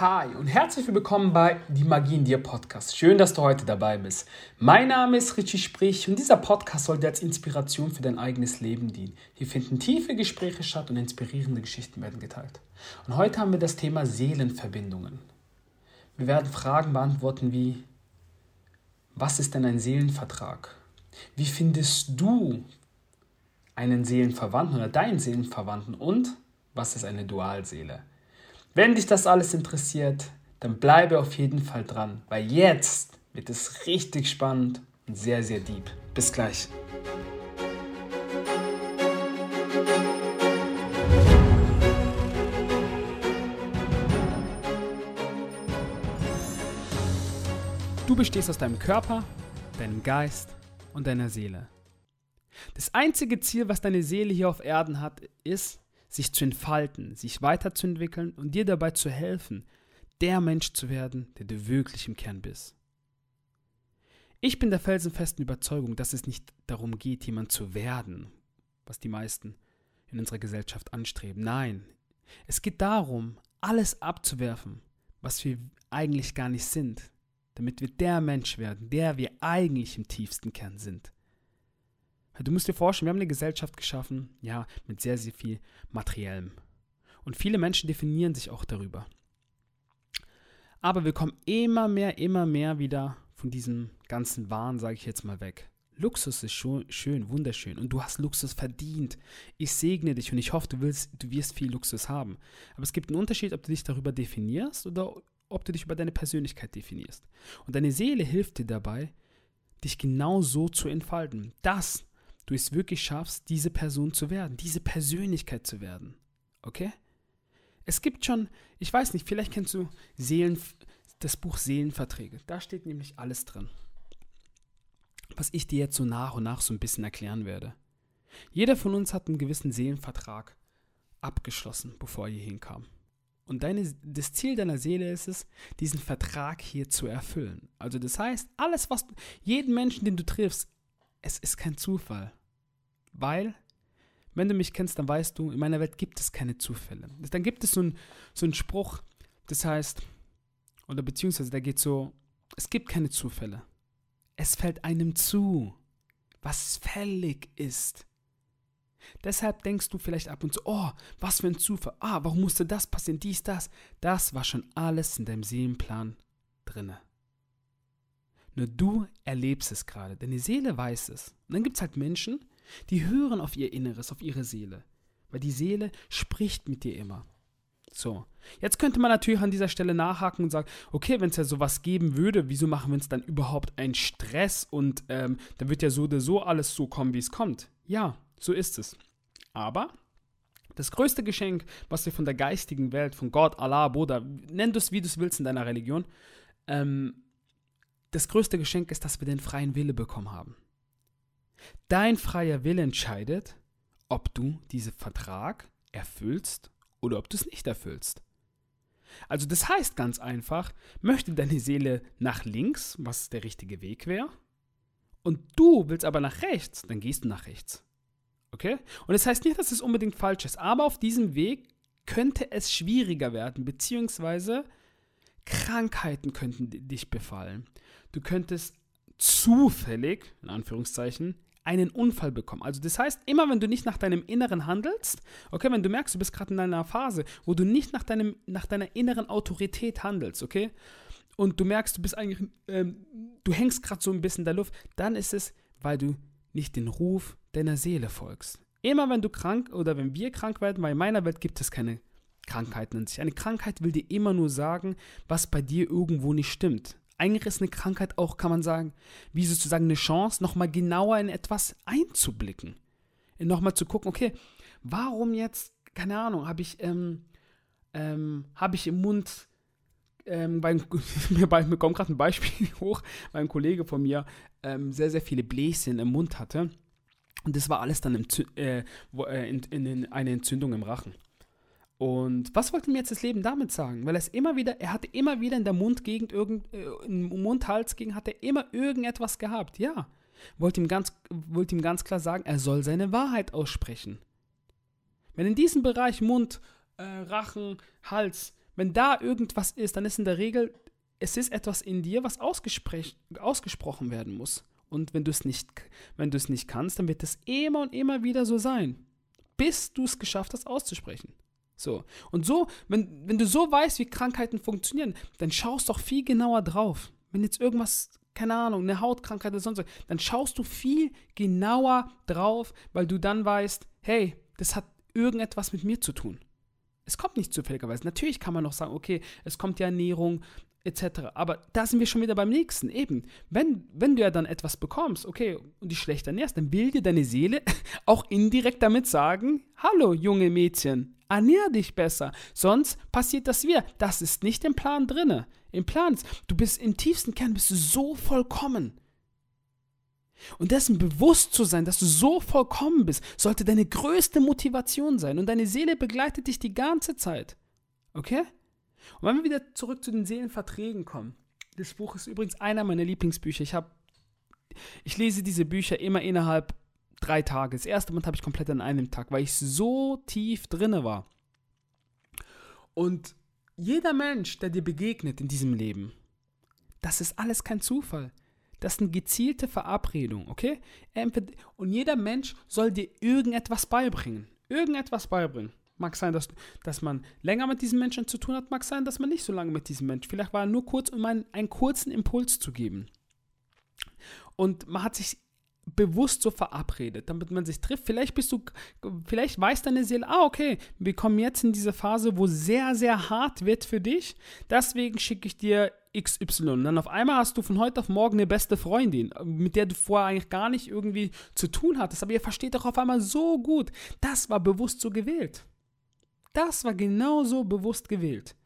Hi und herzlich willkommen bei Die Magie in dir Podcast. Schön, dass du heute dabei bist. Mein Name ist Richie Sprich und dieser Podcast soll dir als Inspiration für dein eigenes Leben dienen. Hier finden tiefe Gespräche statt und inspirierende Geschichten werden geteilt. Und heute haben wir das Thema Seelenverbindungen. Wir werden Fragen beantworten wie, was ist denn ein Seelenvertrag? Wie findest du einen Seelenverwandten oder deinen Seelenverwandten? Und was ist eine Dualseele? Wenn dich das alles interessiert, dann bleibe auf jeden Fall dran, weil jetzt wird es richtig spannend und sehr, sehr deep. Bis gleich. Du bestehst aus deinem Körper, deinem Geist und deiner Seele. Das einzige Ziel, was deine Seele hier auf Erden hat, ist, sich zu entfalten, sich weiterzuentwickeln und dir dabei zu helfen, der Mensch zu werden, der du wirklich im Kern bist. Ich bin der felsenfesten Überzeugung, dass es nicht darum geht, jemand zu werden, was die meisten in unserer Gesellschaft anstreben. Nein, es geht darum, alles abzuwerfen, was wir eigentlich gar nicht sind, damit wir der Mensch werden, der wir eigentlich im tiefsten Kern sind. Du musst dir vorstellen, wir haben eine Gesellschaft geschaffen, ja, mit sehr, sehr viel Materiellem. Und viele Menschen definieren sich auch darüber. Aber wir kommen immer mehr, immer mehr wieder von diesem ganzen Wahn, sage ich jetzt mal, weg. Luxus ist schön, wunderschön und du hast Luxus verdient. Ich segne dich und ich hoffe, du, willst, du wirst viel Luxus haben. Aber es gibt einen Unterschied, ob du dich darüber definierst oder ob du dich über deine Persönlichkeit definierst. Und deine Seele hilft dir dabei, dich genau so zu entfalten. Das du es wirklich schaffst, diese Person zu werden, diese Persönlichkeit zu werden. Okay? Es gibt schon, ich weiß nicht, vielleicht kennst du Seelen, das Buch Seelenverträge. Da steht nämlich alles drin. Was ich dir jetzt so nach und nach so ein bisschen erklären werde. Jeder von uns hat einen gewissen Seelenvertrag abgeschlossen, bevor er hier hinkam. Und deine, das Ziel deiner Seele ist es, diesen Vertrag hier zu erfüllen. Also das heißt, alles, was jeden Menschen, den du triffst, es ist kein Zufall. Weil, wenn du mich kennst, dann weißt du, in meiner Welt gibt es keine Zufälle. Dann gibt es so einen so Spruch, das heißt, oder beziehungsweise da geht so, es gibt keine Zufälle. Es fällt einem zu, was fällig ist. Deshalb denkst du vielleicht ab und zu, oh, was für ein Zufall. Ah, warum musste das passieren? Dies, das. Das war schon alles in deinem Seelenplan drinne. Nur du erlebst es gerade. Deine Seele weiß es. Und dann gibt es halt Menschen, die hören auf ihr Inneres, auf ihre Seele. Weil die Seele spricht mit dir immer. So. Jetzt könnte man natürlich an dieser Stelle nachhaken und sagen, okay, wenn es ja sowas geben würde, wieso machen wir uns dann überhaupt einen Stress und ähm, dann wird ja so oder so alles so kommen, wie es kommt. Ja, so ist es. Aber das größte Geschenk, was wir von der geistigen Welt, von Gott, Allah, Buddha, nenn du es, wie du es willst in deiner Religion, ähm, das größte Geschenk ist, dass wir den freien Wille bekommen haben. Dein freier Wille entscheidet, ob du diesen Vertrag erfüllst oder ob du es nicht erfüllst. Also das heißt ganz einfach, möchte deine Seele nach links, was der richtige Weg wäre, und du willst aber nach rechts, dann gehst du nach rechts. Okay? Und das heißt nicht, dass es unbedingt falsch ist, aber auf diesem Weg könnte es schwieriger werden, beziehungsweise Krankheiten könnten dich befallen. Du könntest zufällig, in Anführungszeichen, einen Unfall bekommen. Also das heißt, immer wenn du nicht nach deinem Inneren handelst, okay, wenn du merkst, du bist gerade in einer Phase, wo du nicht nach, deinem, nach deiner inneren Autorität handelst, okay, und du merkst, du bist eigentlich, ähm, du hängst gerade so ein bisschen in der Luft, dann ist es, weil du nicht den Ruf deiner Seele folgst. Immer wenn du krank oder wenn wir krank werden, weil in meiner Welt gibt es keine Krankheiten an sich. Eine Krankheit will dir immer nur sagen, was bei dir irgendwo nicht stimmt. Eine Krankheit auch, kann man sagen, wie sozusagen eine Chance, nochmal genauer in etwas einzublicken. Nochmal zu gucken, okay, warum jetzt, keine Ahnung, habe ich, ähm, ähm, habe ich im Mund, ähm, bei, mir, mir kommt gerade ein Beispiel hoch, weil ein Kollege von mir ähm, sehr, sehr viele Bläschen im Mund hatte. Und das war alles dann im, äh, äh, in, in, in eine Entzündung im Rachen. Und was wollte mir jetzt das Leben damit sagen? Weil er es immer wieder, er hatte immer wieder in der Mundgegend, irgend, äh, Mund-Hals-Gegend, hat er immer irgendetwas gehabt. Ja. Wollte ihm, ganz, wollte ihm ganz klar sagen, er soll seine Wahrheit aussprechen. Wenn in diesem Bereich Mund, äh, Rachen, Hals wenn da irgendwas ist, dann ist in der Regel, es ist etwas in dir, was ausgesprochen werden muss. Und wenn du es nicht, wenn du es nicht kannst, dann wird es immer und immer wieder so sein, bis du es geschafft hast auszusprechen. So. Und so, wenn, wenn du so weißt, wie Krankheiten funktionieren, dann schaust doch viel genauer drauf. Wenn jetzt irgendwas, keine Ahnung, eine Hautkrankheit oder sonst was, dann schaust du viel genauer drauf, weil du dann weißt, hey, das hat irgendetwas mit mir zu tun. Es kommt nicht zufälligerweise. Natürlich kann man noch sagen, okay, es kommt ja Ernährung etc. Aber da sind wir schon wieder beim nächsten. Eben, wenn, wenn du ja dann etwas bekommst, okay, und dich schlecht ernährst, dann will dir deine Seele auch indirekt damit sagen, hallo junge Mädchen, ernähr dich besser, sonst passiert das wieder. Das ist nicht im Plan drinne. Im Plan ist, du bist im tiefsten Kern bist du so vollkommen. Und dessen bewusst zu sein, dass du so vollkommen bist, sollte deine größte Motivation sein. Und deine Seele begleitet dich die ganze Zeit. Okay? Und wenn wir wieder zurück zu den Seelenverträgen kommen. Das Buch ist übrigens einer meiner Lieblingsbücher. Ich habe, ich lese diese Bücher immer innerhalb drei Tage. Das erste Mal habe ich komplett an einem Tag, weil ich so tief drinne war. Und jeder Mensch, der dir begegnet in diesem Leben, das ist alles kein Zufall. Das ist eine gezielte Verabredung, okay? Und jeder Mensch soll dir irgendetwas beibringen. Irgendetwas beibringen. Mag sein, dass, dass man länger mit diesen Menschen zu tun hat, mag sein, dass man nicht so lange mit diesem Menschen. Vielleicht war er nur kurz, um einen, einen kurzen Impuls zu geben. Und man hat sich bewusst so verabredet, damit man sich trifft. Vielleicht bist du, vielleicht weiß deine Seele, ah, okay, wir kommen jetzt in diese Phase, wo sehr, sehr hart wird für dich. Deswegen schicke ich dir XY. Und dann auf einmal hast du von heute auf morgen eine beste Freundin, mit der du vorher eigentlich gar nicht irgendwie zu tun hattest. Aber ihr versteht doch auf einmal so gut. Das war bewusst so gewählt. Das war genauso bewusst gewählt.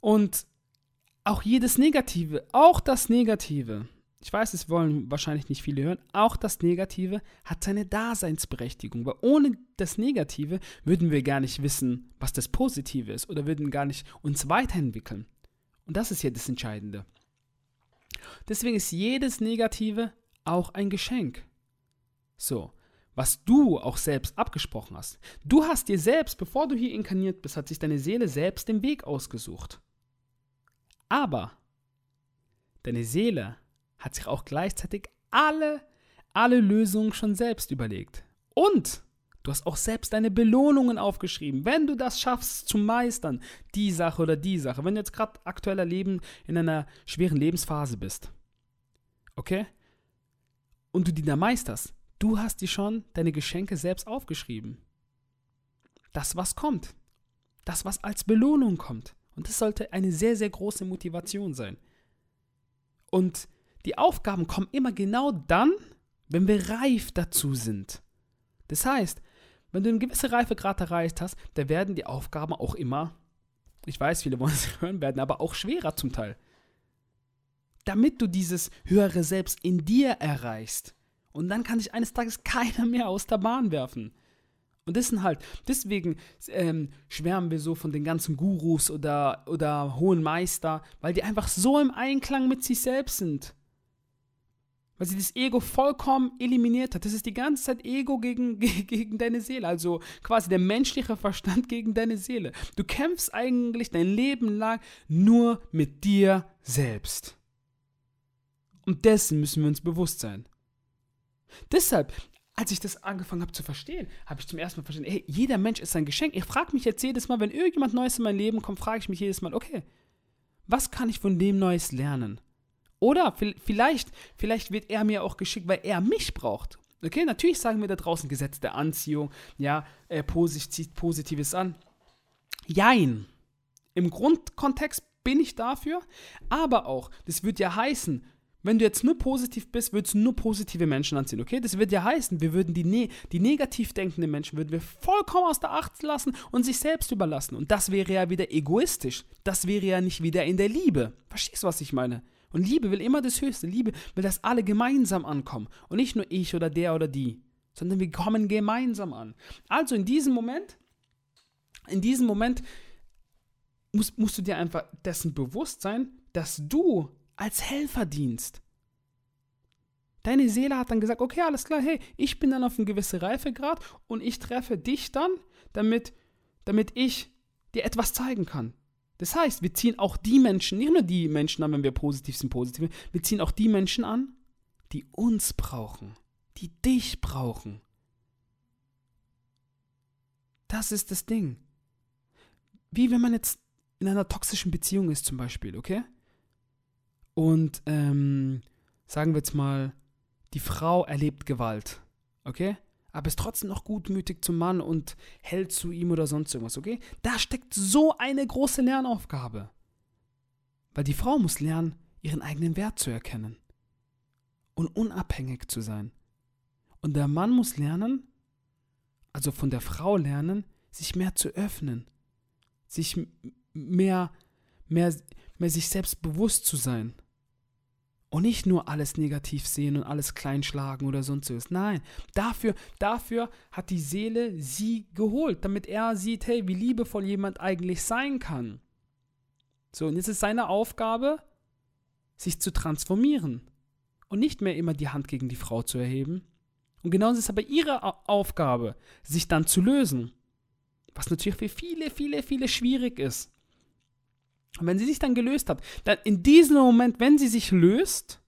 Und auch jedes Negative, auch das Negative, ich weiß, es wollen wahrscheinlich nicht viele hören, auch das Negative hat seine Daseinsberechtigung, weil ohne das Negative würden wir gar nicht wissen, was das Positive ist oder würden gar nicht uns weiterentwickeln. Und das ist ja das Entscheidende. Deswegen ist jedes Negative auch ein Geschenk. So, was du auch selbst abgesprochen hast. Du hast dir selbst, bevor du hier inkarniert bist, hat sich deine Seele selbst den Weg ausgesucht. Aber deine Seele hat sich auch gleichzeitig alle, alle Lösungen schon selbst überlegt. Und du hast auch selbst deine Belohnungen aufgeschrieben, wenn du das schaffst zu meistern, die Sache oder die Sache, wenn du jetzt gerade aktueller Leben in einer schweren Lebensphase bist. Okay? Und du die da meisterst, du hast dir schon deine Geschenke selbst aufgeschrieben. Das, was kommt. Das, was als Belohnung kommt. Und das sollte eine sehr, sehr große Motivation sein. Und die Aufgaben kommen immer genau dann, wenn wir reif dazu sind. Das heißt, wenn du einen gewissen Reifegrad erreicht hast, da werden die Aufgaben auch immer, ich weiß, viele wollen es hören, werden aber auch schwerer zum Teil. Damit du dieses höhere Selbst in dir erreichst. Und dann kann dich eines Tages keiner mehr aus der Bahn werfen. Und das sind halt, deswegen ähm, schwärmen wir so von den ganzen Gurus oder, oder hohen Meister, weil die einfach so im Einklang mit sich selbst sind weil sie das Ego vollkommen eliminiert hat. Das ist die ganze Zeit Ego gegen, gegen deine Seele, also quasi der menschliche Verstand gegen deine Seele. Du kämpfst eigentlich dein Leben lang nur mit dir selbst. Und dessen müssen wir uns bewusst sein. Deshalb, als ich das angefangen habe zu verstehen, habe ich zum ersten Mal verstanden, hey, jeder Mensch ist ein Geschenk. Ich frage mich jetzt jedes Mal, wenn irgendjemand Neues in mein Leben kommt, frage ich mich jedes Mal, okay, was kann ich von dem Neues lernen? Oder vielleicht, vielleicht wird er mir auch geschickt, weil er mich braucht. Okay, natürlich sagen wir da draußen Gesetz der Anziehung, ja, äh, zieht Positives an. Jein. Im Grundkontext bin ich dafür, aber auch, das wird ja heißen, wenn du jetzt nur positiv bist, würdest du nur positive Menschen anziehen, okay? Das wird ja heißen, wir würden die, ne die negativ denkenden Menschen würden wir vollkommen aus der Acht lassen und sich selbst überlassen. Und das wäre ja wieder egoistisch. Das wäre ja nicht wieder in der Liebe. Verstehst du, was ich meine? Und Liebe will immer das Höchste. Liebe will, dass alle gemeinsam ankommen. Und nicht nur ich oder der oder die, sondern wir kommen gemeinsam an. Also in diesem Moment, in diesem Moment musst, musst du dir einfach dessen bewusst sein, dass du als Helfer dienst. Deine Seele hat dann gesagt, okay, alles klar, hey, ich bin dann auf einem gewissen Reifegrad und ich treffe dich dann, damit, damit ich dir etwas zeigen kann. Das heißt, wir ziehen auch die Menschen, nicht nur die Menschen an, wenn wir positiv sind, positiv, wir ziehen auch die Menschen an, die uns brauchen, die dich brauchen. Das ist das Ding. Wie wenn man jetzt in einer toxischen Beziehung ist zum Beispiel, okay? Und ähm, sagen wir jetzt mal, die Frau erlebt Gewalt, okay? Aber ist trotzdem noch gutmütig zum Mann und hält zu ihm oder sonst irgendwas, okay? Da steckt so eine große Lernaufgabe. Weil die Frau muss lernen, ihren eigenen Wert zu erkennen und unabhängig zu sein. Und der Mann muss lernen, also von der Frau lernen, sich mehr zu öffnen, sich mehr, mehr, mehr sich selbst bewusst zu sein. Und nicht nur alles negativ sehen und alles kleinschlagen oder sonst was. Nein, dafür, dafür hat die Seele sie geholt, damit er sieht, hey, wie liebevoll jemand eigentlich sein kann. So, und jetzt ist seine Aufgabe, sich zu transformieren und nicht mehr immer die Hand gegen die Frau zu erheben. Und genauso ist aber ihre Aufgabe, sich dann zu lösen. Was natürlich für viele, viele, viele schwierig ist. Und wenn sie sich dann gelöst hat, dann in diesem Moment, wenn sie sich löst,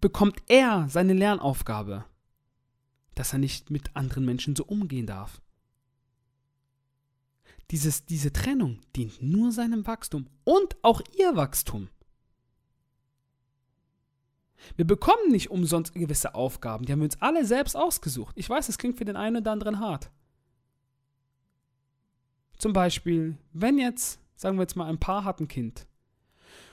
bekommt er seine Lernaufgabe, dass er nicht mit anderen Menschen so umgehen darf. Dieses, diese Trennung dient nur seinem Wachstum und auch ihr Wachstum. Wir bekommen nicht umsonst gewisse Aufgaben, die haben wir uns alle selbst ausgesucht. Ich weiß, es klingt für den einen oder anderen hart. Zum Beispiel, wenn jetzt, sagen wir jetzt mal, ein Paar hat ein Kind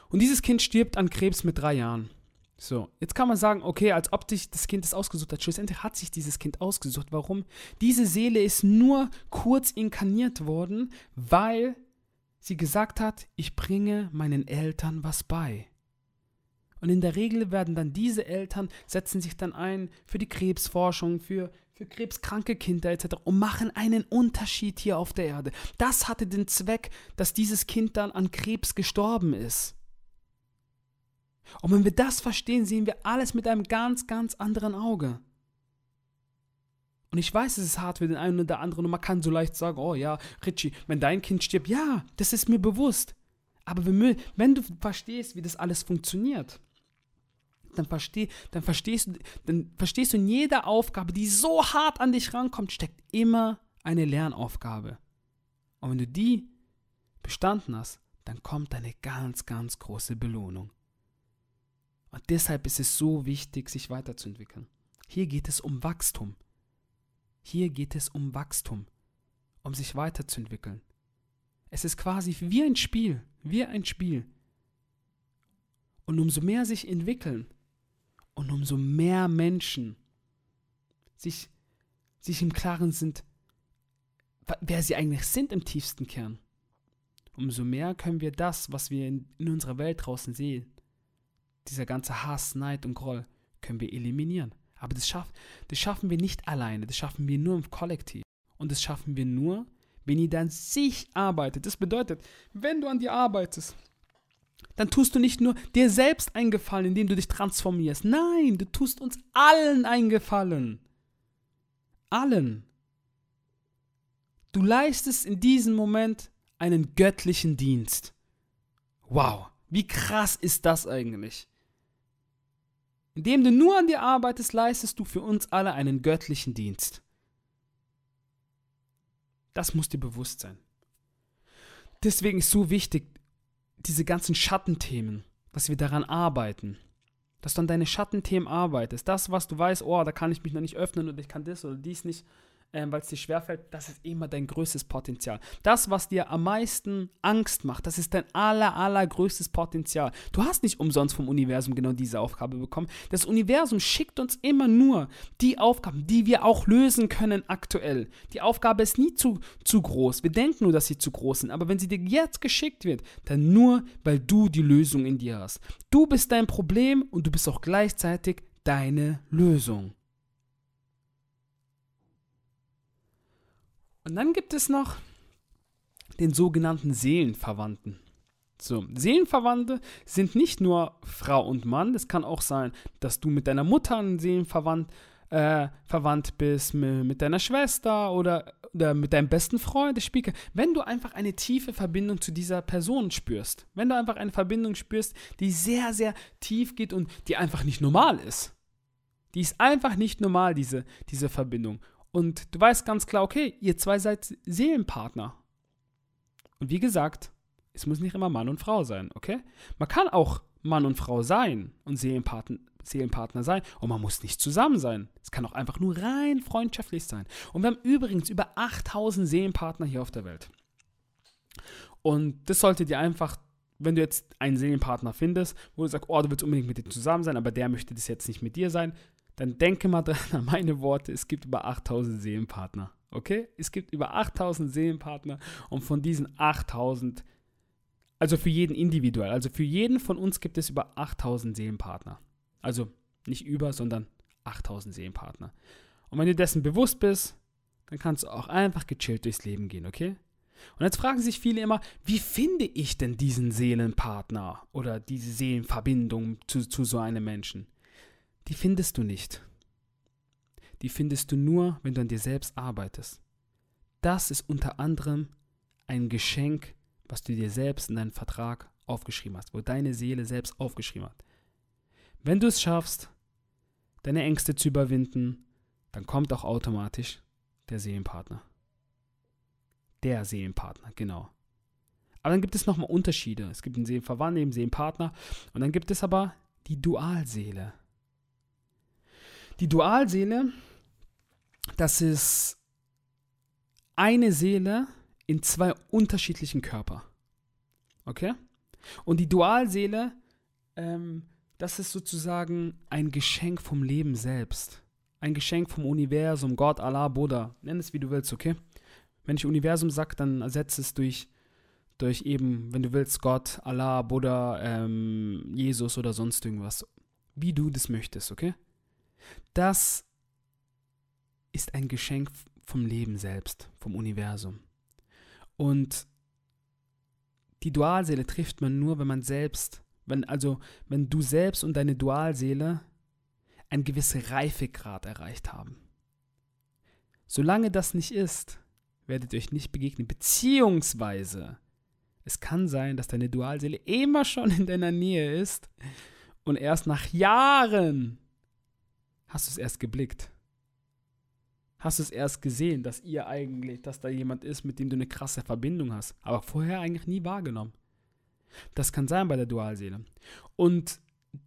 und dieses Kind stirbt an Krebs mit drei Jahren. So, jetzt kann man sagen, okay, als ob sich das Kind das ausgesucht hat. Schlussendlich hat sich dieses Kind ausgesucht. Warum? Diese Seele ist nur kurz inkarniert worden, weil sie gesagt hat, ich bringe meinen Eltern was bei. Und in der Regel werden dann diese Eltern, setzen sich dann ein für die Krebsforschung, für, für krebskranke Kinder etc. und machen einen Unterschied hier auf der Erde. Das hatte den Zweck, dass dieses Kind dann an Krebs gestorben ist. Und wenn wir das verstehen, sehen wir alles mit einem ganz, ganz anderen Auge. Und ich weiß, es ist hart für den einen oder anderen und man kann so leicht sagen, oh ja, Richie, wenn dein Kind stirbt, ja, das ist mir bewusst. Aber wenn du verstehst, wie das alles funktioniert, dann, versteh, dann, verstehst, dann verstehst du in jeder Aufgabe, die so hart an dich rankommt, steckt immer eine Lernaufgabe. Und wenn du die bestanden hast, dann kommt eine ganz, ganz große Belohnung. Und deshalb ist es so wichtig, sich weiterzuentwickeln. Hier geht es um Wachstum. Hier geht es um Wachstum, um sich weiterzuentwickeln. Es ist quasi wie ein Spiel, wie ein Spiel. Und umso mehr sich entwickeln, und umso mehr Menschen sich, sich im Klaren sind, wer sie eigentlich sind im tiefsten Kern, umso mehr können wir das, was wir in, in unserer Welt draußen sehen, dieser ganze Hass, Neid und Groll, können wir eliminieren. Aber das, schaff, das schaffen wir nicht alleine, das schaffen wir nur im Kollektiv. Und das schaffen wir nur, wenn ihr dann sich arbeitet. Das bedeutet, wenn du an dir arbeitest, dann tust du nicht nur dir selbst einen Gefallen, indem du dich transformierst. Nein, du tust uns allen einen Gefallen. Allen. Du leistest in diesem Moment einen göttlichen Dienst. Wow, wie krass ist das eigentlich? Indem du nur an dir arbeitest, leistest du für uns alle einen göttlichen Dienst. Das muss dir bewusst sein. Deswegen ist so wichtig, diese ganzen Schattenthemen, dass wir daran arbeiten. Dass du an deine Schattenthemen arbeitest. Das, was du weißt, oh, da kann ich mich noch nicht öffnen oder ich kann das oder dies nicht ähm, weil es dir schwerfällt, das ist immer dein größtes Potenzial. Das, was dir am meisten Angst macht, das ist dein aller, allergrößtes Potenzial. Du hast nicht umsonst vom Universum genau diese Aufgabe bekommen. Das Universum schickt uns immer nur die Aufgaben, die wir auch lösen können aktuell. Die Aufgabe ist nie zu, zu groß. Wir denken nur, dass sie zu groß sind. Aber wenn sie dir jetzt geschickt wird, dann nur, weil du die Lösung in dir hast. Du bist dein Problem und du bist auch gleichzeitig deine Lösung. Und dann gibt es noch den sogenannten Seelenverwandten. So, Seelenverwandte sind nicht nur Frau und Mann, es kann auch sein, dass du mit deiner Mutter ein Seelenverwandt äh, verwandt bist, mit, deiner Schwester oder oder mit deinem besten Freund, spielt wenn du einfach eine tiefe Verbindung zu dieser Person spürst, wenn du einfach eine Verbindung spürst, die sehr, sehr tief geht und die einfach nicht normal ist. Die ist einfach nicht normal, diese, diese Verbindung. Und du weißt ganz klar, okay, ihr zwei seid Seelenpartner. Und wie gesagt, es muss nicht immer Mann und Frau sein, okay? Man kann auch Mann und Frau sein und Seelenpartner, Seelenpartner sein und man muss nicht zusammen sein. Es kann auch einfach nur rein freundschaftlich sein. Und wir haben übrigens über 8000 Seelenpartner hier auf der Welt. Und das sollte dir einfach, wenn du jetzt einen Seelenpartner findest, wo du sagst, oh, du willst unbedingt mit dir zusammen sein, aber der möchte das jetzt nicht mit dir sein, dann denke mal dran an meine Worte, es gibt über 8000 Seelenpartner. Okay? Es gibt über 8000 Seelenpartner und von diesen 8000, also für jeden individuell, also für jeden von uns gibt es über 8000 Seelenpartner. Also nicht über, sondern 8000 Seelenpartner. Und wenn du dessen bewusst bist, dann kannst du auch einfach gechillt durchs Leben gehen, okay? Und jetzt fragen sich viele immer, wie finde ich denn diesen Seelenpartner oder diese Seelenverbindung zu, zu so einem Menschen? Die findest du nicht die findest du nur, wenn du an dir selbst arbeitest. Das ist unter anderem ein Geschenk, was du dir selbst in deinen Vertrag aufgeschrieben hast, wo deine Seele selbst aufgeschrieben hat. Wenn du es schaffst, deine Ängste zu überwinden, dann kommt auch automatisch der Seelenpartner. Der Seelenpartner, genau. Aber dann gibt es nochmal Unterschiede. Es gibt einen Seelenverwandten, einen Seelenpartner und dann gibt es aber die Dualseele. Die Dualseele, das ist eine Seele in zwei unterschiedlichen Körper. Okay? Und die Dualseele, ähm, das ist sozusagen ein Geschenk vom Leben selbst. Ein Geschenk vom Universum, Gott, Allah, Buddha. Nenn es wie du willst, okay? Wenn ich Universum sage, dann ersetze es durch, durch eben, wenn du willst, Gott, Allah, Buddha, ähm, Jesus oder sonst irgendwas. Wie du das möchtest, okay? Das ist ein Geschenk vom Leben selbst, vom Universum. Und die Dualseele trifft man nur, wenn man selbst, wenn also wenn du selbst und deine Dualseele einen gewissen Reifegrad erreicht haben. Solange das nicht ist, werdet ihr euch nicht begegnen, beziehungsweise es kann sein, dass deine Dualseele immer schon in deiner Nähe ist und erst nach Jahren hast du es erst geblickt. Hast du es erst gesehen, dass ihr eigentlich, dass da jemand ist, mit dem du eine krasse Verbindung hast, aber vorher eigentlich nie wahrgenommen. Das kann sein bei der Dualseele. Und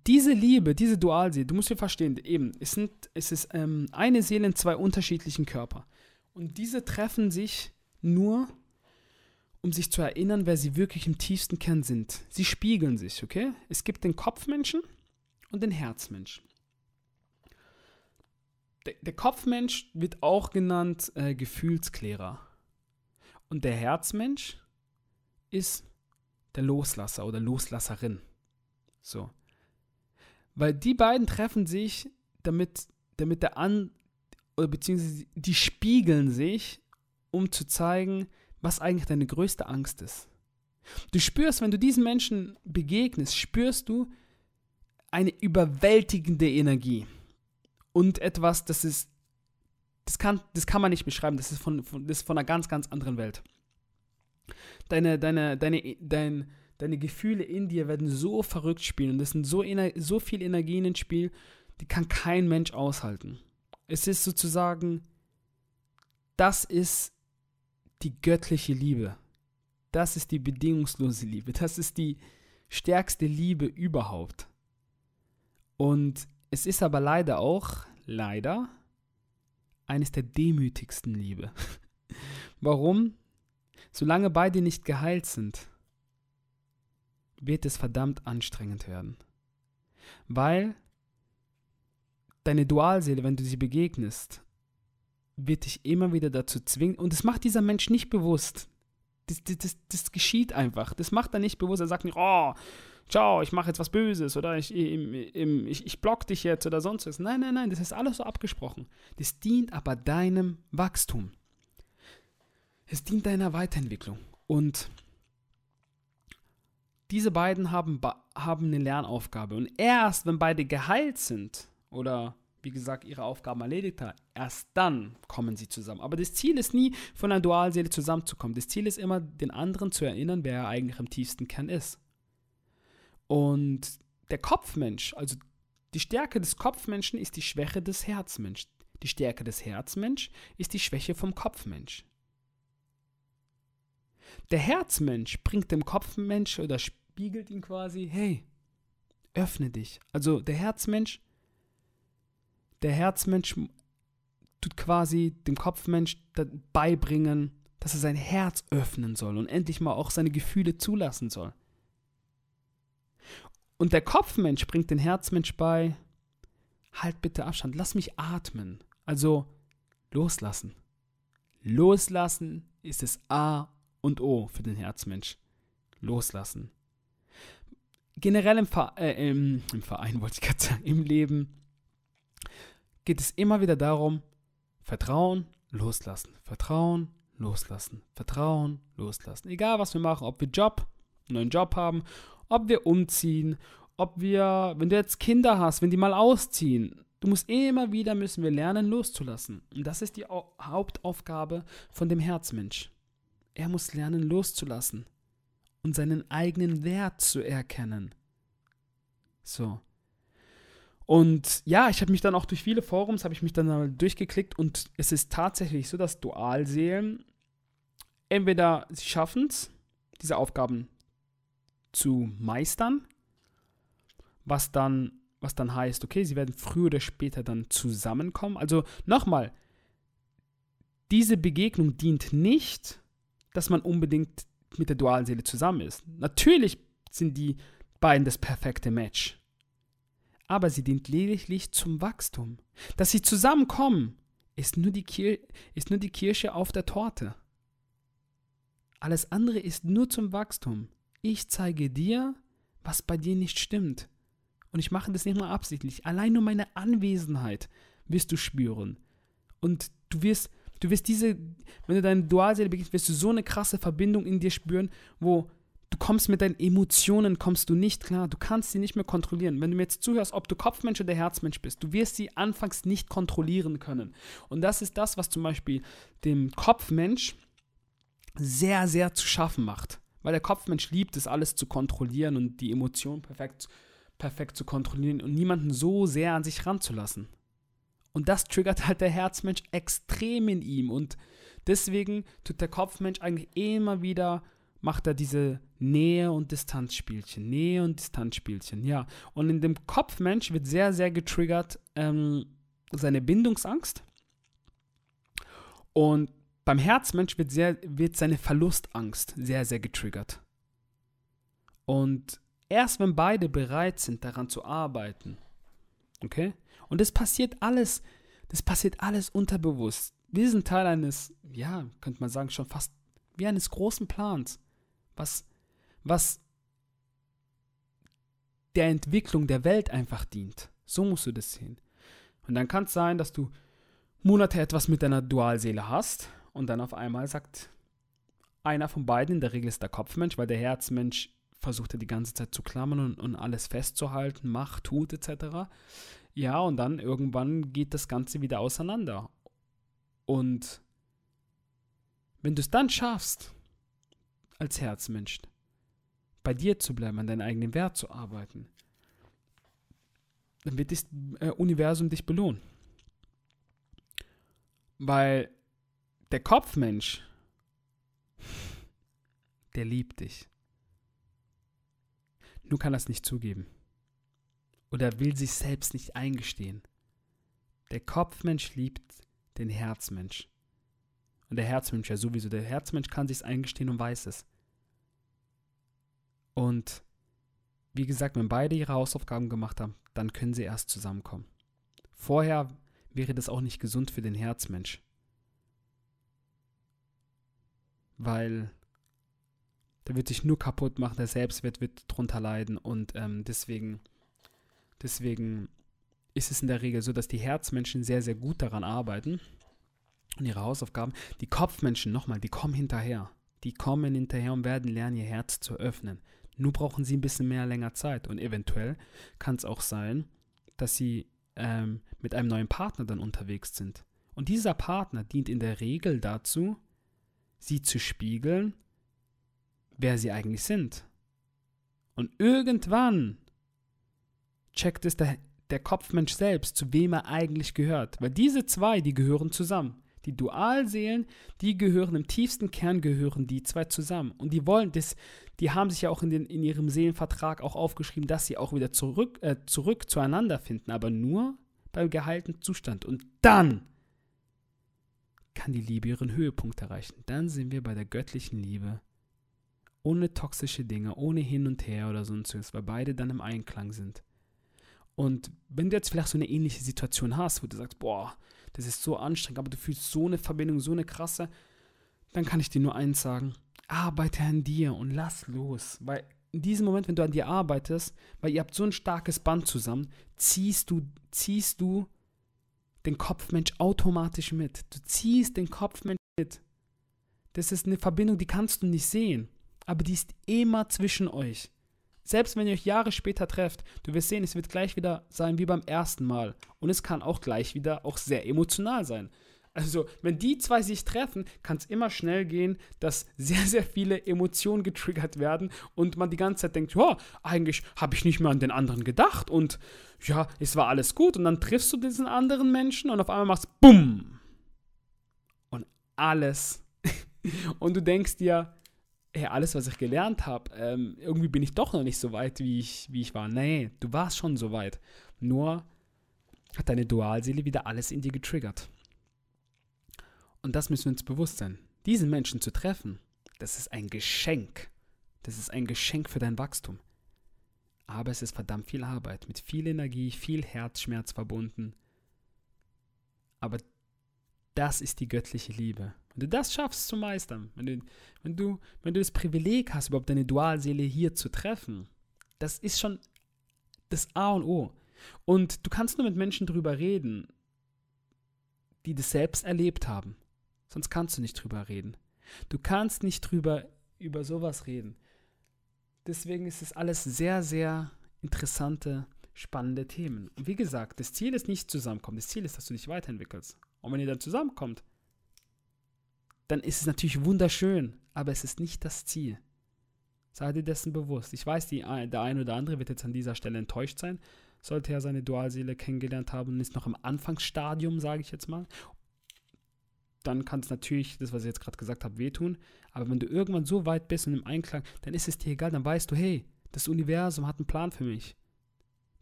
diese Liebe, diese Dualseele, du musst dir verstehen, eben, es, sind, es ist ähm, eine Seele in zwei unterschiedlichen Körper. Und diese treffen sich nur, um sich zu erinnern, wer sie wirklich im tiefsten Kern sind. Sie spiegeln sich, okay? Es gibt den Kopfmenschen und den Herzmenschen der, der Kopfmensch wird auch genannt äh, Gefühlsklärer. Und der Herzmensch ist der Loslasser oder Loslasserin. So. Weil die beiden treffen sich, damit, damit der an, oder beziehungsweise die spiegeln sich, um zu zeigen, was eigentlich deine größte Angst ist. Du spürst, wenn du diesen Menschen begegnest, spürst du eine überwältigende Energie und etwas, das ist, das kann, das kann man nicht beschreiben, das ist von, von, das ist von einer ganz, ganz anderen Welt. Deine, deine, deine, dein, deine Gefühle in dir werden so verrückt spielen und es sind so, so viel Energien ins Spiel, die kann kein Mensch aushalten. Es ist sozusagen, das ist die göttliche Liebe. Das ist die bedingungslose Liebe. Das ist die stärkste Liebe überhaupt. Und es ist aber leider auch, leider, eines der demütigsten Liebe. Warum? Solange beide nicht geheilt sind, wird es verdammt anstrengend werden. Weil deine Dualseele, wenn du sie begegnest, wird dich immer wieder dazu zwingen, und das macht dieser Mensch nicht bewusst. Das, das, das, das geschieht einfach. Das macht er nicht bewusst. Er sagt nicht, oh, ciao, ich mache jetzt was Böses oder ich, ich, ich block dich jetzt oder sonst was. Nein, nein, nein, das ist alles so abgesprochen. Das dient aber deinem Wachstum. Es dient deiner Weiterentwicklung. Und diese beiden haben, haben eine Lernaufgabe. Und erst, wenn beide geheilt sind, oder wie gesagt, ihre Aufgaben erledigt haben, erst dann kommen sie zusammen. Aber das Ziel ist nie, von einer Dualseele zusammenzukommen. Das Ziel ist immer, den anderen zu erinnern, wer er eigentlich im tiefsten Kern ist. Und der Kopfmensch, also die Stärke des Kopfmenschen ist die Schwäche des Herzmensch. Die Stärke des Herzmensch ist die Schwäche vom Kopfmensch. Der Herzmensch bringt dem Kopfmensch oder spiegelt ihn quasi, hey, öffne dich. Also der Herzmensch, der Herzmensch tut quasi dem Kopfmensch beibringen, dass er sein Herz öffnen soll und endlich mal auch seine Gefühle zulassen soll. Und der Kopfmensch bringt den Herzmensch bei, halt bitte Abstand, lass mich atmen. Also loslassen. Loslassen ist das A und O für den Herzmensch. Loslassen. Generell im, Ver äh, im, im Verein, wollte ich gerade sagen, im Leben geht es immer wieder darum, Vertrauen, loslassen. Vertrauen, loslassen. Vertrauen, loslassen. Egal was wir machen, ob wir Job, einen neuen Job haben ob wir umziehen, ob wir, wenn du jetzt Kinder hast, wenn die mal ausziehen, du musst immer wieder müssen wir lernen loszulassen. Und das ist die Hauptaufgabe von dem Herzmensch. Er muss lernen loszulassen und seinen eigenen Wert zu erkennen. So. Und ja, ich habe mich dann auch durch viele Forums, habe ich mich dann durchgeklickt und es ist tatsächlich so, dass Dualseelen entweder sie schaffen es, diese Aufgaben zu meistern, was dann, was dann heißt, okay, sie werden früher oder später dann zusammenkommen. Also nochmal, diese Begegnung dient nicht, dass man unbedingt mit der Dualseele zusammen ist. Natürlich sind die beiden das perfekte Match. Aber sie dient lediglich zum Wachstum. Dass sie zusammenkommen, ist nur die, Kir ist nur die Kirsche auf der Torte. Alles andere ist nur zum Wachstum ich zeige dir, was bei dir nicht stimmt. Und ich mache das nicht mal absichtlich. Allein nur meine Anwesenheit wirst du spüren. Und du wirst, du wirst diese, wenn du deine Dualseele beginnst, wirst du so eine krasse Verbindung in dir spüren, wo du kommst mit deinen Emotionen, kommst du nicht klar. Du kannst sie nicht mehr kontrollieren. Wenn du mir jetzt zuhörst, ob du Kopfmensch oder Herzmensch bist, du wirst sie anfangs nicht kontrollieren können. Und das ist das, was zum Beispiel dem Kopfmensch sehr, sehr zu schaffen macht. Weil der Kopfmensch liebt es, alles zu kontrollieren und die Emotionen perfekt, perfekt zu kontrollieren und niemanden so sehr an sich ranzulassen. Und das triggert halt der Herzmensch extrem in ihm. Und deswegen tut der Kopfmensch eigentlich immer wieder, macht er diese Nähe- und Distanzspielchen. Nähe- und Distanzspielchen, ja. Und in dem Kopfmensch wird sehr, sehr getriggert ähm, seine Bindungsangst. Und beim Herzmensch wird, sehr, wird seine Verlustangst sehr, sehr getriggert. Und erst wenn beide bereit sind, daran zu arbeiten, okay? Und das passiert alles, das passiert alles unterbewusst. Wir sind Teil eines, ja, könnte man sagen, schon fast wie eines großen Plans, was, was der Entwicklung der Welt einfach dient. So musst du das sehen. Und dann kann es sein, dass du Monate etwas mit deiner Dualseele hast und dann auf einmal sagt einer von beiden, in der Regel ist der Kopfmensch, weil der Herzmensch versucht er die ganze Zeit zu klammern und, und alles festzuhalten, macht, tut etc. Ja, und dann irgendwann geht das Ganze wieder auseinander. Und wenn du es dann schaffst, als Herzmensch, bei dir zu bleiben, an deinem eigenen Wert zu arbeiten, dann wird das äh, Universum dich belohnen. Weil der Kopfmensch, der liebt dich. Nur kann er es nicht zugeben. Oder will sich selbst nicht eingestehen. Der Kopfmensch liebt den Herzmensch. Und der Herzmensch ja sowieso. Der Herzmensch kann sich eingestehen und weiß es. Und wie gesagt, wenn beide ihre Hausaufgaben gemacht haben, dann können sie erst zusammenkommen. Vorher wäre das auch nicht gesund für den Herzmensch. Weil der wird sich nur kaputt machen, der Selbstwert wird drunter leiden und ähm, deswegen, deswegen ist es in der Regel so, dass die Herzmenschen sehr, sehr gut daran arbeiten und ihre Hausaufgaben. Die Kopfmenschen, nochmal, die kommen hinterher. Die kommen hinterher und werden lernen, ihr Herz zu öffnen. Nur brauchen sie ein bisschen mehr länger Zeit und eventuell kann es auch sein, dass sie ähm, mit einem neuen Partner dann unterwegs sind. Und dieser Partner dient in der Regel dazu, sie zu spiegeln, wer sie eigentlich sind. Und irgendwann checkt es der, der Kopfmensch selbst, zu wem er eigentlich gehört. Weil diese zwei, die gehören zusammen. Die Dualseelen, die gehören im tiefsten Kern, gehören die zwei zusammen. Und die wollen das, die haben sich ja auch in, den, in ihrem Seelenvertrag auch aufgeschrieben, dass sie auch wieder zurück, äh, zurück zueinander finden, aber nur beim geheilten Zustand. Und dann kann die Liebe ihren Höhepunkt erreichen. Dann sind wir bei der göttlichen Liebe. Ohne toxische Dinge, ohne hin und her oder sonstiges, weil beide dann im Einklang sind. Und wenn du jetzt vielleicht so eine ähnliche Situation hast, wo du sagst, boah, das ist so anstrengend, aber du fühlst so eine Verbindung, so eine krasse, dann kann ich dir nur eins sagen, arbeite an dir und lass los, weil in diesem Moment, wenn du an dir arbeitest, weil ihr habt so ein starkes Band zusammen, ziehst du, ziehst du den Kopfmensch automatisch mit. Du ziehst den Kopfmensch mit. Das ist eine Verbindung, die kannst du nicht sehen, aber die ist immer zwischen euch. Selbst wenn ihr euch Jahre später trefft, du wirst sehen, es wird gleich wieder sein wie beim ersten Mal. Und es kann auch gleich wieder auch sehr emotional sein. Also, wenn die zwei sich treffen, kann es immer schnell gehen, dass sehr, sehr viele Emotionen getriggert werden und man die ganze Zeit denkt, ja, eigentlich habe ich nicht mehr an den anderen gedacht und ja, es war alles gut. Und dann triffst du diesen anderen Menschen und auf einmal machst BUM! Und alles. und du denkst dir, hey, alles, was ich gelernt habe, ähm, irgendwie bin ich doch noch nicht so weit, wie ich, wie ich war. Nee, du warst schon so weit. Nur hat deine Dualseele wieder alles in dir getriggert. Und das müssen wir uns bewusst sein. Diesen Menschen zu treffen, das ist ein Geschenk. Das ist ein Geschenk für dein Wachstum. Aber es ist verdammt viel Arbeit, mit viel Energie, viel Herzschmerz verbunden. Aber das ist die göttliche Liebe. Wenn du das schaffst zu meistern, wenn du, wenn du, wenn du das Privileg hast, überhaupt deine Dualseele hier zu treffen, das ist schon das A und O. Und du kannst nur mit Menschen drüber reden, die das selbst erlebt haben. Sonst kannst du nicht drüber reden. Du kannst nicht drüber über sowas reden. Deswegen ist es alles sehr, sehr interessante, spannende Themen. Und wie gesagt, das Ziel ist nicht zusammenkommen. Das Ziel ist, dass du dich weiterentwickelst. Und wenn ihr dann zusammenkommt, dann ist es natürlich wunderschön, aber es ist nicht das Ziel. Sei dir dessen bewusst. Ich weiß, die, der eine oder andere wird jetzt an dieser Stelle enttäuscht sein, sollte er seine Dualseele kennengelernt haben und ist noch im Anfangsstadium, sage ich jetzt mal. Dann kann es natürlich, das, was ich jetzt gerade gesagt habe, wehtun. Aber wenn du irgendwann so weit bist und im Einklang, dann ist es dir egal, dann weißt du, hey, das Universum hat einen Plan für mich.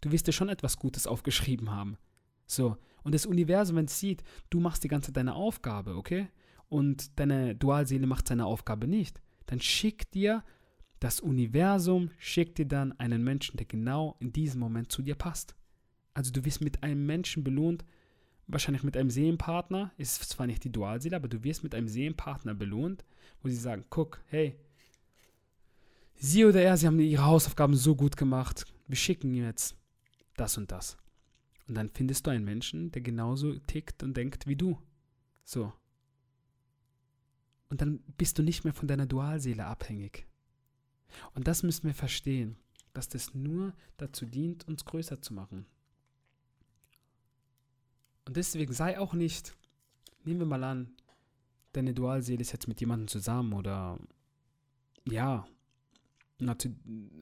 Du wirst dir schon etwas Gutes aufgeschrieben haben. So. Und das Universum, wenn es sieht, du machst die ganze Zeit deine Aufgabe, okay? und deine Dualseele macht seine Aufgabe nicht, dann schickt dir das Universum, schickt dir dann einen Menschen, der genau in diesem Moment zu dir passt. Also du wirst mit einem Menschen belohnt, wahrscheinlich mit einem Seelenpartner, ist zwar nicht die Dualseele, aber du wirst mit einem Seelenpartner belohnt, wo sie sagen, guck, hey, sie oder er, sie haben ihre Hausaufgaben so gut gemacht, wir schicken jetzt das und das. Und dann findest du einen Menschen, der genauso tickt und denkt wie du. So, und dann bist du nicht mehr von deiner Dualseele abhängig. Und das müssen wir verstehen, dass das nur dazu dient, uns größer zu machen. Und deswegen sei auch nicht, nehmen wir mal an, deine Dualseele ist jetzt mit jemandem zusammen oder ja, und hat, zu,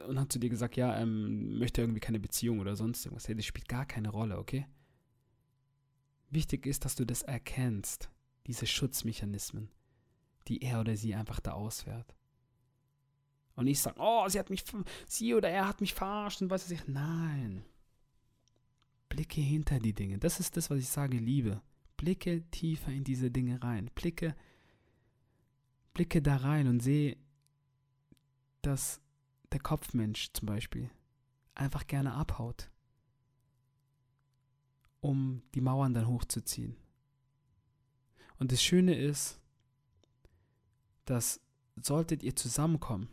und hat zu dir gesagt, ja, ähm, möchte irgendwie keine Beziehung oder sonst irgendwas. Hey, das spielt gar keine Rolle, okay? Wichtig ist, dass du das erkennst, diese Schutzmechanismen die er oder sie einfach da ausfährt. Und nicht sagen, oh, sie hat mich, sie oder er hat mich verarscht und was weiß ich. Nein. Blicke hinter die Dinge. Das ist das, was ich sage, Liebe. Blicke tiefer in diese Dinge rein. Blicke, blicke da rein und sehe, dass der Kopfmensch zum Beispiel einfach gerne abhaut, um die Mauern dann hochzuziehen. Und das Schöne ist, dass solltet ihr zusammenkommen,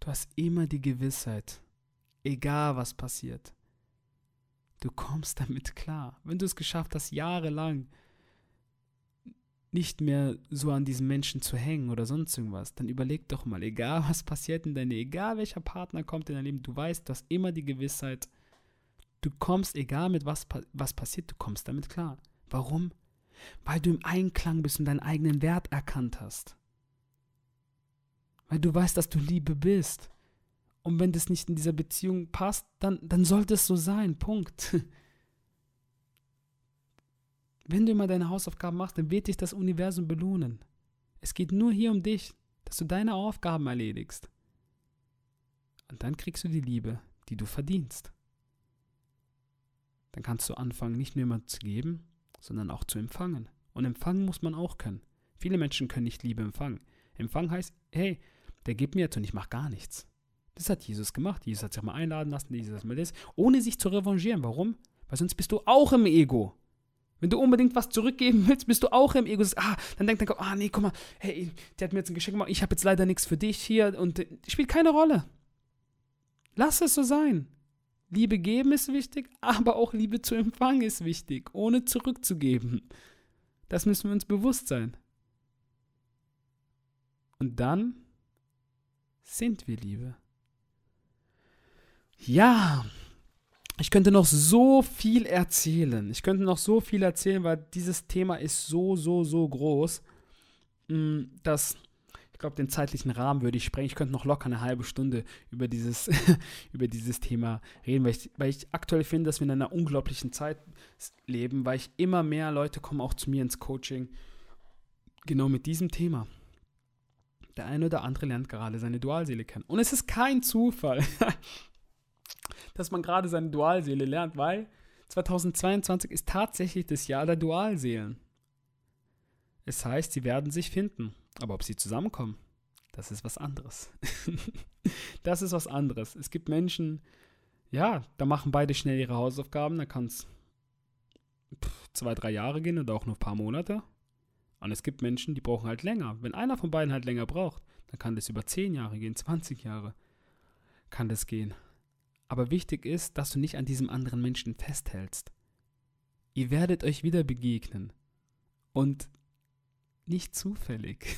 du hast immer die Gewissheit, egal was passiert, du kommst damit klar. Wenn du es geschafft hast, jahrelang nicht mehr so an diesen Menschen zu hängen oder sonst irgendwas, dann überleg doch mal, egal was passiert in deinem, egal welcher Partner kommt in dein Leben, du weißt, du hast immer die Gewissheit, Du kommst, egal mit was, was passiert, du kommst damit klar. Warum? Weil du im Einklang bist und deinen eigenen Wert erkannt hast. Weil du weißt, dass du Liebe bist. Und wenn das nicht in dieser Beziehung passt, dann, dann sollte es so sein. Punkt. Wenn du immer deine Hausaufgaben machst, dann wird dich das Universum belohnen. Es geht nur hier um dich, dass du deine Aufgaben erledigst. Und dann kriegst du die Liebe, die du verdienst. Dann kannst du anfangen, nicht nur immer zu geben, sondern auch zu empfangen. Und empfangen muss man auch können. Viele Menschen können nicht Liebe empfangen. Empfangen heißt, hey, der gibt mir jetzt und ich mache gar nichts. Das hat Jesus gemacht. Jesus hat sich mal einladen lassen, Jesus mal das, ohne sich zu revanchieren. Warum? Weil sonst bist du auch im Ego. Wenn du unbedingt was zurückgeben willst, bist du auch im Ego. Ah, dann denkt Kopf, ah nee, guck mal, hey, der hat mir jetzt ein Geschenk gemacht, ich habe jetzt leider nichts für dich hier und äh, spielt keine Rolle. Lass es so sein. Liebe geben ist wichtig, aber auch Liebe zu empfangen ist wichtig, ohne zurückzugeben. Das müssen wir uns bewusst sein. Und dann sind wir Liebe. Ja, ich könnte noch so viel erzählen. Ich könnte noch so viel erzählen, weil dieses Thema ist so, so, so groß, mm, dass ich glaube, den zeitlichen Rahmen würde ich sprengen. Ich könnte noch locker eine halbe Stunde über dieses, über dieses Thema reden, weil ich, weil ich aktuell finde, dass wir in einer unglaublichen Zeit leben, weil ich immer mehr Leute kommen auch zu mir ins Coaching, genau mit diesem Thema. Der eine oder andere lernt gerade seine Dualseele kennen. Und es ist kein Zufall, dass man gerade seine Dualseele lernt, weil 2022 ist tatsächlich das Jahr der Dualseelen. Es heißt, sie werden sich finden. Aber ob sie zusammenkommen, das ist was anderes. das ist was anderes. Es gibt Menschen, ja, da machen beide schnell ihre Hausaufgaben, da kann es zwei, drei Jahre gehen oder auch nur ein paar Monate. Und es gibt Menschen, die brauchen halt länger. Wenn einer von beiden halt länger braucht, dann kann das über 10 Jahre gehen, 20 Jahre kann das gehen. Aber wichtig ist, dass du nicht an diesem anderen Menschen festhältst. Ihr werdet euch wieder begegnen. Und nicht zufällig.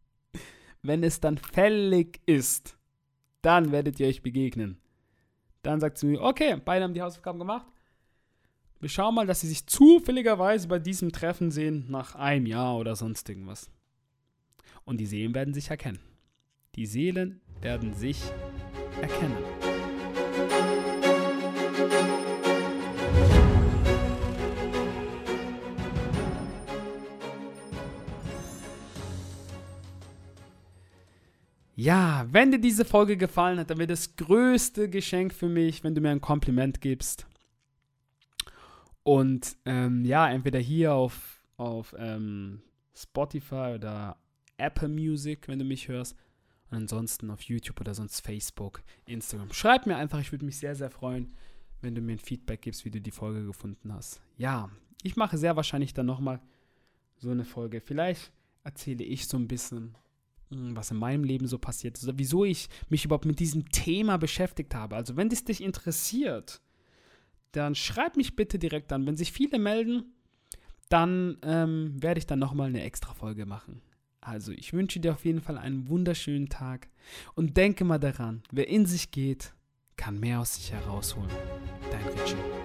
Wenn es dann fällig ist, dann werdet ihr euch begegnen. Dann sagt sie mir, okay, beide haben die Hausaufgaben gemacht. Wir schauen mal, dass sie sich zufälligerweise bei diesem Treffen sehen, nach einem Jahr oder sonst irgendwas. Und die Seelen werden sich erkennen. Die Seelen werden sich erkennen. Ja, wenn dir diese Folge gefallen hat, dann wäre das größte Geschenk für mich, wenn du mir ein Kompliment gibst. Und ähm, ja, entweder hier auf, auf ähm, Spotify oder Apple Music, wenn du mich hörst. Und ansonsten auf YouTube oder sonst Facebook, Instagram. Schreib mir einfach, ich würde mich sehr, sehr freuen, wenn du mir ein Feedback gibst, wie du die Folge gefunden hast. Ja, ich mache sehr wahrscheinlich dann nochmal so eine Folge. Vielleicht erzähle ich so ein bisschen, was in meinem Leben so passiert ist, wieso ich mich überhaupt mit diesem Thema beschäftigt habe. Also, wenn das dich interessiert, dann schreib mich bitte direkt an. Wenn sich viele melden, dann ähm, werde ich dann nochmal eine extra Folge machen. Also ich wünsche dir auf jeden Fall einen wunderschönen Tag und denke mal daran, wer in sich geht, kann mehr aus sich herausholen. Dein Richie.